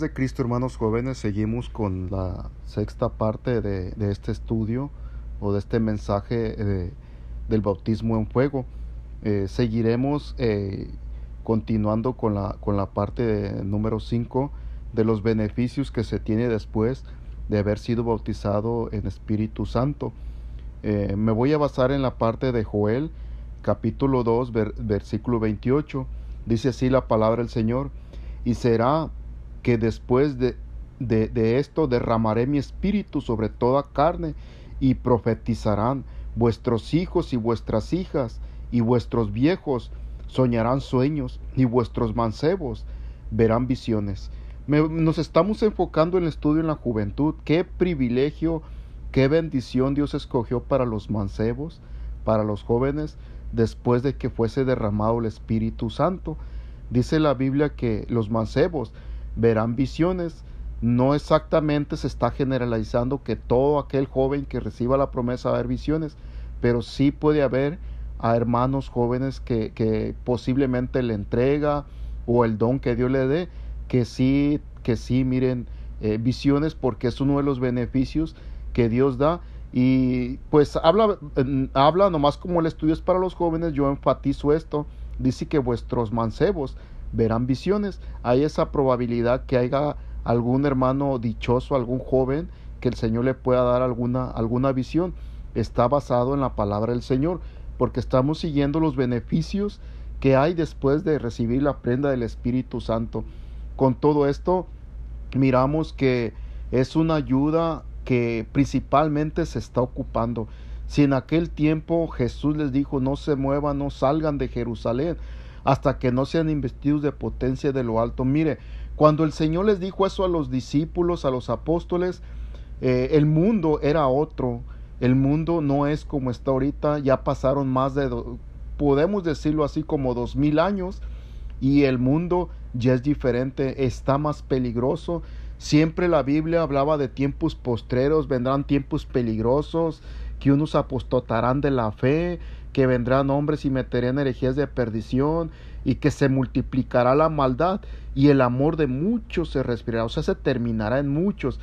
De Cristo, hermanos jóvenes, seguimos con la sexta parte de, este estudio o de este mensaje eh, del bautismo en fuego. Eh, seguiremos eh, continuando con la, con la parte número 5 de los beneficios que se tiene después de haber sido bautizado en Espíritu Santo. me voy a basar en la parte de Joel, capítulo 2, versículo 28. Dice así la palabra del Señor, y será que después de, de, esto derramaré mi espíritu sobre toda carne y profetizarán vuestros hijos y vuestras hijas y vuestros viejos soñarán sueños y vuestros mancebos verán visiones. nos estamos enfocando en el estudio en la juventud. Qué privilegio, qué bendición Dios escogió para los mancebos, para los jóvenes, después de que fuese derramado el Espíritu Santo. Dice la Biblia que los mancebos verán visiones. No exactamente se está generalizando que todo aquel joven que reciba la promesa va a ver visiones, pero sí puede haber a hermanos jóvenes que, que posiblemente le entrega o el don que Dios le dé, que sí, que sí miren eh, visiones porque es uno de los beneficios que Dios da. Y pues habla, habla nomás como el estudio es para los jóvenes, yo enfatizo esto, dice que vuestros mancebos verán visiones. Hay esa probabilidad que haya algún hermano dichoso, algún joven, que el Señor le pueda dar alguna, alguna visión. Está basado en la palabra del Señor, porque estamos siguiendo los beneficios que hay después de recibir la prenda del Espíritu Santo. Con todo esto, miramos que es una ayuda que principalmente se está ocupando. Si en aquel tiempo Jesús les dijo, no se muevan, no salgan de Jerusalén, hasta que no sean investidos de potencia de lo alto. Mire, cuando el Señor les dijo eso a los discípulos, a los apóstoles, eh, el mundo era otro. El mundo no es como está ahorita. Ya pasaron más de, podemos decirlo así, como dos mil años. Y el mundo ya es diferente, está más peligroso. Siempre la Biblia hablaba de tiempos postreros, vendrán tiempos peligrosos, que unos apostatarán de la fe, que vendrán hombres y meterán herejías de perdición, y que se multiplicará la maldad, y el amor de muchos se respirará, o sea, se terminará en muchos.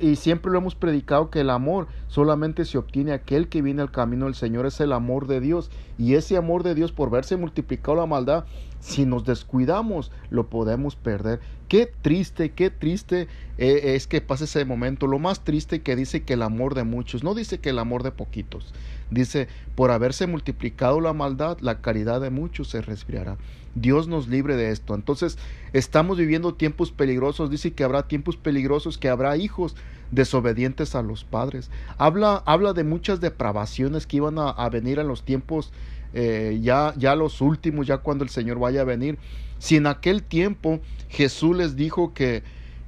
Y siempre lo hemos predicado que el amor solamente se obtiene aquel que viene al camino del Señor, es el amor de Dios. Y ese amor de Dios, por verse multiplicado la maldad, si nos descuidamos, lo podemos perder. Qué triste, qué triste eh, es que pase ese momento. Lo más triste que dice que el amor de muchos, no dice que el amor de poquitos. Dice, por haberse multiplicado la maldad, la caridad de muchos se respirará. Dios nos libre de esto. Entonces, estamos viviendo tiempos peligrosos. Dice que habrá tiempos peligrosos, que habrá hijos desobedientes a los padres. Habla, habla de muchas depravaciones que iban a, venir en los tiempos eh, ya, ya los últimos, ya cuando el Señor vaya a venir. Si en aquel tiempo Jesús les dijo que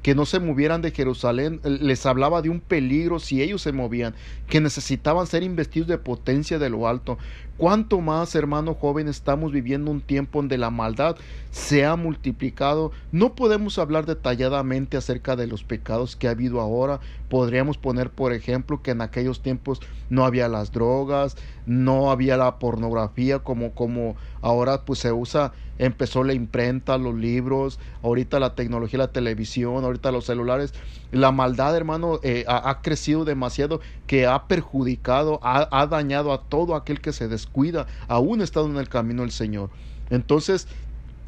que no se movieran de Jerusalén, les hablaba de un peligro si ellos se movían, que necesitaban ser investidos de potencia de lo alto. Cuánto más, hermano joven, estamos viviendo un tiempo donde la maldad se ha multiplicado. No podemos hablar detalladamente acerca de los pecados que ha habido ahora. Podríamos poner, por ejemplo, que en aquellos tiempos no había las drogas, no había la pornografía como, como ahora pues se usa, empezó la imprenta, los libros, ahorita la tecnología, la televisión, ahorita los celulares. La maldad, hermano, eh, ha, crecido demasiado que ha perjudicado, ha, dañado a todo aquel que se descuida, aún estando en el camino del Señor. Entonces,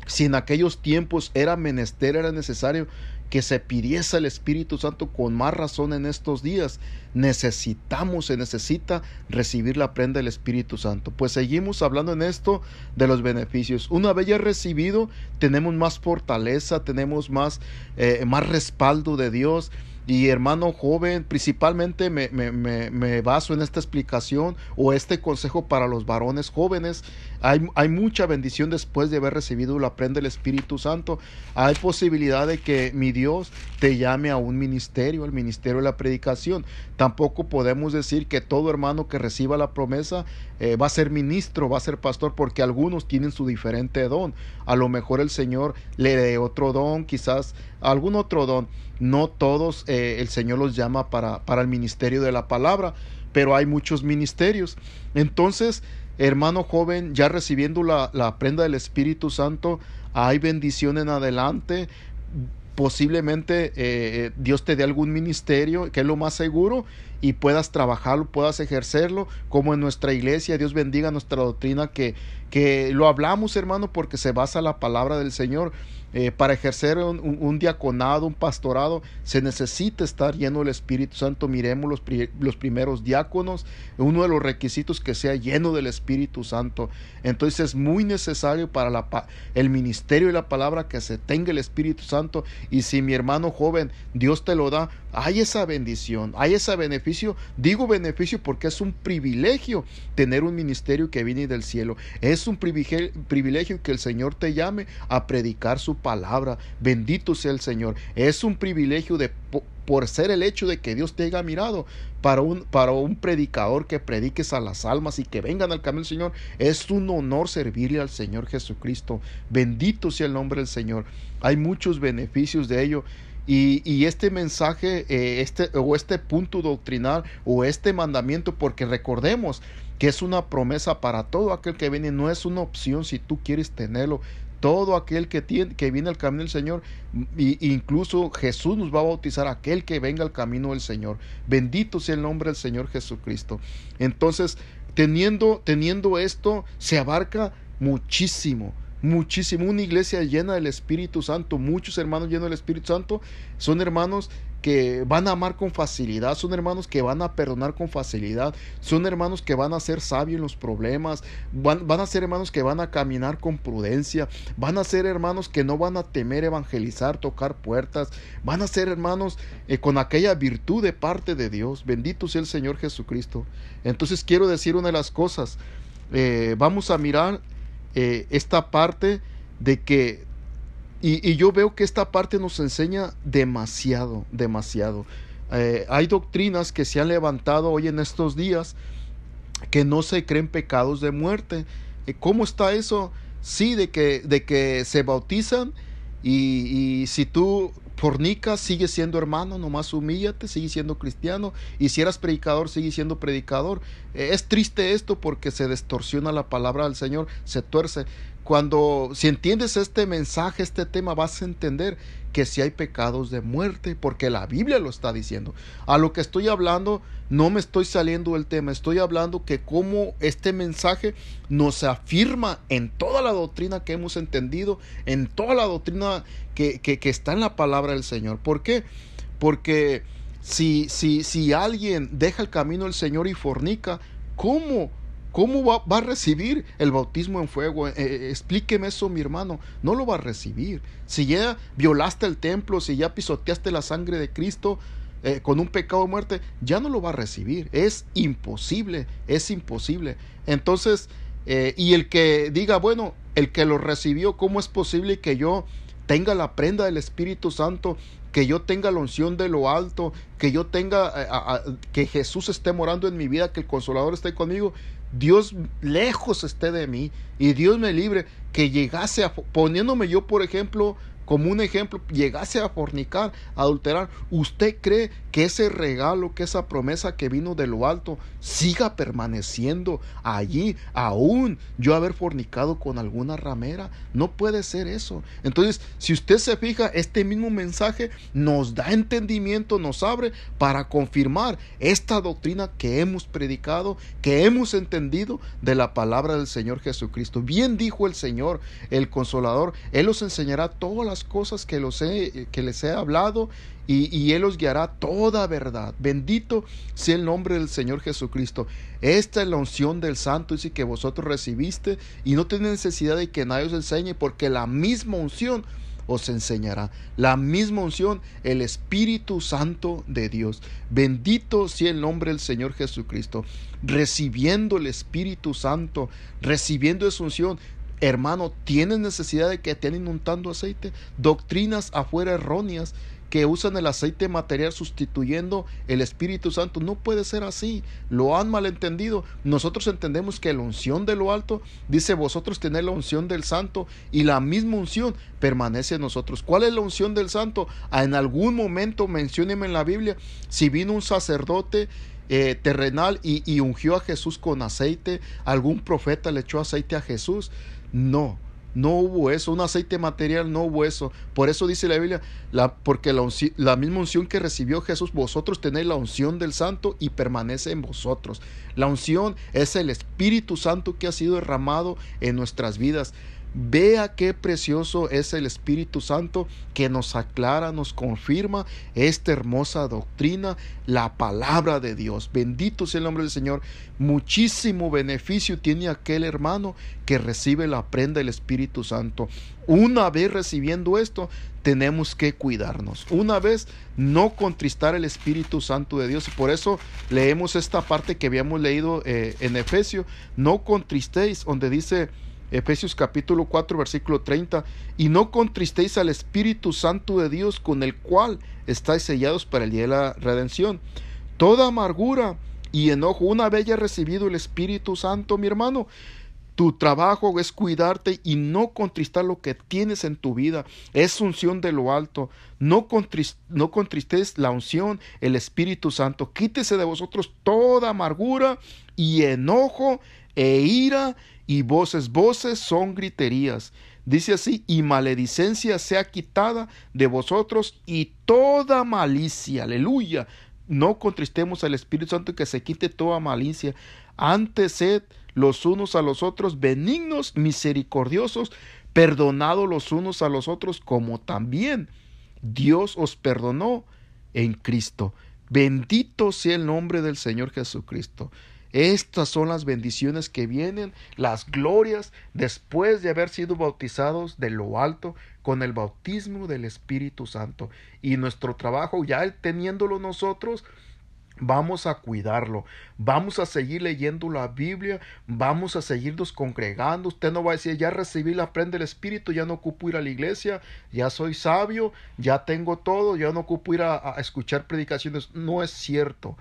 si en aquellos tiempos era menester, era necesario que se pidiese el Espíritu Santo con más razón en estos días. Necesitamos, se necesita recibir la prenda del Espíritu Santo. Pues seguimos hablando en esto de los beneficios. Una vez ya recibido, tenemos más fortaleza, tenemos más, eh, más respaldo de Dios y hermano joven, principalmente me, me, me, baso en esta explicación o este consejo para los varones jóvenes. Hay, hay, mucha bendición después de haber recibido la prenda del Espíritu Santo. Hay posibilidad de que mi Dios te llame a un ministerio, el ministerio de la predicación. Tampoco podemos decir que todo hermano que reciba la promesa eh, va a ser ministro, va a ser pastor, porque algunos tienen su diferente don. A lo mejor el Señor le dé otro don, quizás algún otro don. No todos eh, el Señor los llama para, para el ministerio de la palabra, pero hay muchos ministerios. Entonces, hermano joven, ya recibiendo la, la prenda del Espíritu Santo, hay bendición en adelante posiblemente eh, Dios te dé algún ministerio, que es lo más seguro, y puedas trabajarlo, puedas ejercerlo, como en nuestra iglesia, Dios bendiga nuestra doctrina, que, que lo hablamos, hermano, porque se basa la palabra del Señor. Eh, para ejercer un, diaconado, un pastorado, se necesita estar lleno del Espíritu Santo. Miremos los, los primeros diáconos, uno de los requisitos que sea lleno del Espíritu Santo. Entonces es muy necesario para la, el ministerio y la palabra que se tenga el Espíritu Santo. Y si mi hermano joven, Dios te lo da, hay esa bendición, hay ese beneficio. Digo beneficio porque es un privilegio tener un ministerio que viene del cielo. Es un privilegio que el Señor te llame a predicar su palabra. Bendito sea el Señor. Es un privilegio de por ser el hecho de que Dios te haya mirado para un, para un predicador que prediques a las almas y que vengan al camino del Señor. Es un honor servirle al Señor Jesucristo. Bendito sea el nombre del Señor. Hay muchos beneficios de ello. Y, este mensaje, eh, este, o este punto doctrinal, o este mandamiento, porque recordemos que es una promesa para todo aquel que viene, no es una opción si tú quieres tenerlo, todo aquel que, tiene, que viene al camino del Señor, incluso Jesús nos va a bautizar aquel que venga al camino del Señor. Bendito sea el nombre del Señor Jesucristo. Entonces, teniendo, teniendo esto, se abarca muchísimo muchísimo. Una iglesia llena del Espíritu Santo, muchos hermanos llenos del Espíritu Santo, son hermanos que van a amar con facilidad, son hermanos que van a perdonar con facilidad, son hermanos que van a ser sabios en los problemas, van, van, a ser hermanos que van a caminar con prudencia, van a ser hermanos que no van a temer evangelizar, tocar puertas, van a ser hermanos eh, con aquella virtud de parte de Dios. Bendito sea el Señor Jesucristo. Entonces quiero decir una de las cosas, eh, vamos a mirar eh, esta parte de que y, yo veo que esta parte nos enseña demasiado, demasiado. Eh, hay doctrinas que se han levantado hoy en estos días que no se creen pecados de muerte. Eh, ¿Cómo está eso? Sí, de que, de que se bautizan y, y si tú fornicas, sigue siendo hermano, nomás humíllate, sigue siendo cristiano. Y si eras predicador, sigue siendo predicador. Eh, es triste esto porque se distorsiona la palabra del Señor, se tuerce. Cuando, si entiendes este mensaje, este tema, vas a entender que si hay pecados de muerte, porque la Biblia lo está diciendo. A lo que estoy hablando, no me estoy saliendo del tema, estoy hablando que como este mensaje nos afirma en toda la doctrina que hemos entendido, en toda la doctrina que, que, que está en la palabra del Señor. ¿Por qué? Porque si, si, si alguien deja el camino del Señor y fornica, ¿cómo? ¿Cómo va, a recibir el bautismo en fuego? Eh, eh, explíqueme eso, mi hermano. No lo va a recibir. Si ya violaste el templo, si ya pisoteaste la sangre de Cristo eh, con un pecado de muerte, ya no lo va a recibir. Es imposible, es imposible. Entonces, y el que diga, bueno, el que lo recibió, ¿cómo es posible que yo tenga la prenda del Espíritu Santo que yo tenga la unción de lo alto, que yo tenga, que Jesús esté morando en mi vida, que el consolador esté conmigo. Dios lejos esté de mí y Dios me libre que llegase a, poniéndome yo por ejemplo como un ejemplo, llegase a fornicar, a adulterar, ¿usted cree que ese regalo, que esa promesa que vino de lo alto, siga permaneciendo allí, aún yo haber fornicado con alguna ramera? No puede ser eso. Entonces, si usted se fija, este mismo mensaje nos da entendimiento, nos abre para confirmar esta doctrina que hemos predicado, que hemos entendido de la palabra del Señor Jesucristo. Bien dijo el Señor, el consolador, Él los enseñará todas las cosas que, los que les he hablado y, Él os guiará toda verdad. Bendito sea el nombre del Señor Jesucristo. Esta es la unción del Santo, dice que vosotros recibiste y no tenéis necesidad de que nadie os enseñe porque la misma unción os enseñará. La misma unción, el Espíritu Santo de Dios. Bendito sea el nombre del Señor Jesucristo. Recibiendo el Espíritu Santo, recibiendo esa unción, hermano, tienes necesidad de que estén inundando aceite, doctrinas afuera erróneas que usan el aceite material sustituyendo el Espíritu Santo. No puede ser así. Lo han malentendido. Nosotros entendemos que la unción de lo alto dice vosotros tener la unción del santo y la misma unción permanece en nosotros. ¿Cuál es la unción del santo? Ah, en algún momento mencióneme en la Biblia si vino un sacerdote eh, terrenal y, ungió a Jesús con aceite, algún profeta le echó aceite a Jesús. No, no hubo eso, un aceite material, no hubo eso. Por eso dice la Biblia, la, porque la, la misma unción que recibió Jesús, vosotros tenéis la unción del Santo y permanece en vosotros. La unción es el Espíritu Santo que ha sido derramado en nuestras vidas. Vea qué precioso es el Espíritu Santo que nos aclara, nos confirma esta hermosa doctrina, la palabra de Dios. Bendito sea el nombre del Señor. Muchísimo beneficio tiene aquel hermano que recibe la prenda del Espíritu Santo. Una vez recibiendo esto, tenemos que cuidarnos. Una vez no contristar el Espíritu Santo de Dios. Y por eso leemos esta parte que habíamos leído eh, en Efesio. No contristéis, donde dice Efesios capítulo 4 versículo 30, y no contristéis al Espíritu Santo de Dios con el cual estáis sellados para el día de la redención. Toda amargura y enojo, una vez ya recibido el Espíritu Santo, mi hermano, tu trabajo es cuidarte y no contristar lo que tienes en tu vida. Es unción de lo alto. No, no contristes la unción, el Espíritu Santo. Quítese de vosotros toda amargura y enojo e ira y voces, voces son griterías. Dice así, y maledicencia sea quitada de vosotros y toda malicia. Aleluya. No contristemos al Espíritu Santo que se quite toda malicia. Antes sed los unos a los otros benignos, misericordiosos, perdonados los unos a los otros, como también Dios os perdonó en Cristo. Bendito sea el nombre del Señor Jesucristo. Estas son las bendiciones que vienen, las glorias después de haber sido bautizados de lo alto con el bautismo del Espíritu Santo. Y nuestro trabajo, ya teniéndolo nosotros, Vamos a cuidarlo, vamos a seguir leyendo la Biblia, vamos a seguirnos congregando. Usted no va a decir, ya recibí la prenda del Espíritu, ya no ocupo ir a la iglesia, ya soy sabio, ya tengo todo, ya no ocupo ir a, a escuchar predicaciones. No es cierto.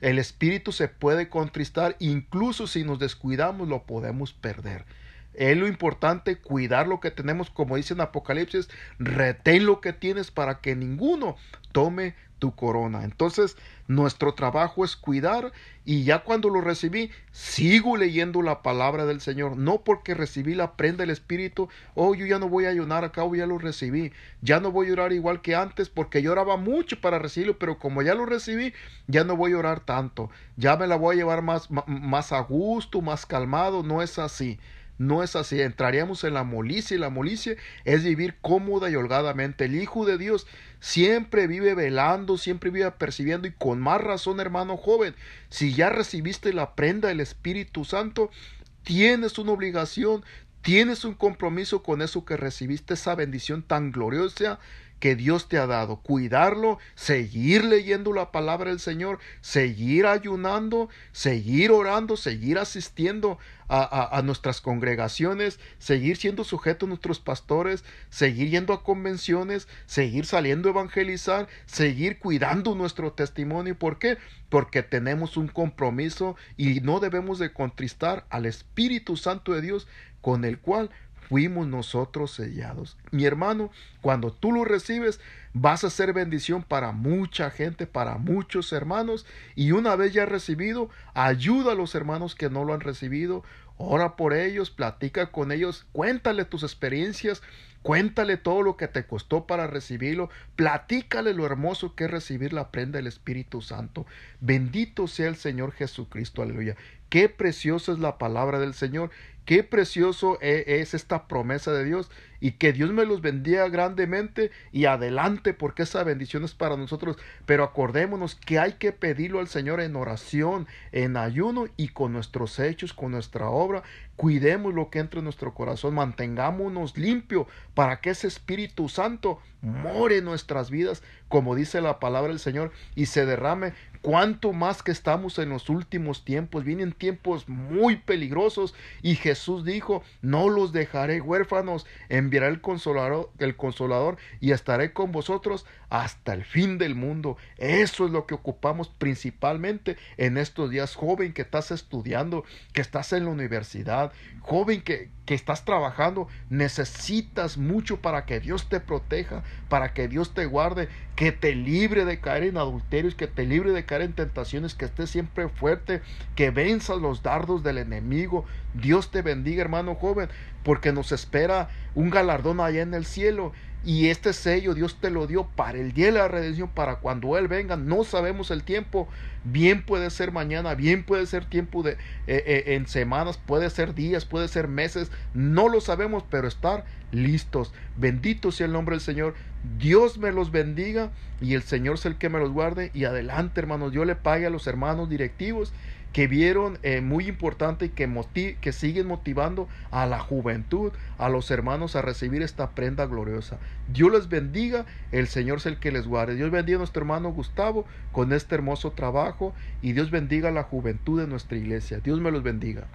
El espíritu se puede contristar, incluso si nos descuidamos lo podemos perder. Es lo importante cuidar lo que tenemos, como dice en Apocalipsis, retén lo que tienes para que ninguno tome tu corona. Entonces, nuestro trabajo es cuidar y ya cuando lo recibí, sigo leyendo la palabra del Señor. No porque recibí la prenda del Espíritu, oh, yo ya no voy a ayunar, acabo ya lo recibí. Ya no voy a orar igual que antes porque yo oraba mucho para recibirlo, pero como ya lo recibí, ya no voy a orar tanto. Ya me la voy a llevar más, más a gusto, más calmado. No es así. No es así, entraríamos en la molicia y la molicia es vivir cómoda y holgadamente. El Hijo de Dios siempre vive velando, siempre vive percibiendo y con más razón, hermano joven, si ya recibiste la prenda del Espíritu Santo, tienes una obligación, tienes un compromiso con eso que recibiste, esa bendición tan gloriosa que Dios te ha dado, cuidarlo, seguir leyendo la palabra del Señor, seguir ayunando, seguir orando, seguir asistiendo a, nuestras congregaciones, seguir siendo sujetos a nuestros pastores, seguir yendo a convenciones, seguir saliendo a evangelizar, seguir cuidando nuestro testimonio. ¿Por qué? Porque tenemos un compromiso y no debemos de contristar al Espíritu Santo de Dios con el cual fuimos nosotros sellados. Mi hermano, cuando tú lo recibes, vas a ser bendición para mucha gente, para muchos hermanos. Y una vez ya recibido, ayuda a los hermanos que no lo han recibido. Ora por ellos, platica con ellos, cuéntale tus experiencias, Cuéntale todo lo que te costó para recibirlo. Platícale lo hermoso que es recibir la prenda del Espíritu Santo. Bendito sea el Señor Jesucristo. Aleluya. Qué preciosa es la palabra del Señor. Qué precioso e, es esta promesa de Dios y que Dios me los bendiga grandemente y adelante porque esa bendición es para nosotros. Pero acordémonos que hay que pedirlo al Señor en oración, en ayuno y con nuestros hechos, con nuestra obra. Cuidemos lo que entra en nuestro corazón, mantengámonos limpio para que ese Espíritu Santo more en nuestras vidas, como dice la palabra del Señor, y se derrame cuanto más que estamos en los últimos tiempos, vienen tiempos muy peligrosos y Jesús dijo, no los dejaré huérfanos, enviaré el consolador, el consolador y estaré con vosotros hasta el fin del mundo. Eso es lo que ocupamos principalmente en estos días, joven que estás estudiando, que estás en la universidad, joven que, que estás trabajando, necesitas mucho para que Dios te proteja, para que Dios te guarde, que te libre de caer en adulterios, que te libre de caer en tentaciones, que estés siempre fuerte, que venzas los dardos del enemigo. Dios te bendiga, hermano joven, porque nos espera un galardón allá en el cielo y este sello Dios te lo dio para el día de la redención, para cuando Él venga. No sabemos el tiempo. Bien puede ser mañana, bien puede ser tiempo de eh, eh, en semanas, puede ser días, puede ser meses. No lo sabemos, pero estar listos. Bendito sea el nombre del Señor. Dios me los bendiga y el Señor es el que me los guarde. Y adelante, hermanos. Yo le pague a los hermanos directivos que vieron eh, muy importante y que, que siguen motivando a la juventud, a los hermanos a recibir esta prenda gloriosa. Dios les bendiga, el Señor es el que les guarde. Dios bendiga a nuestro hermano Gustavo con este hermoso trabajo y Dios bendiga a la juventud de nuestra iglesia. Dios me los bendiga.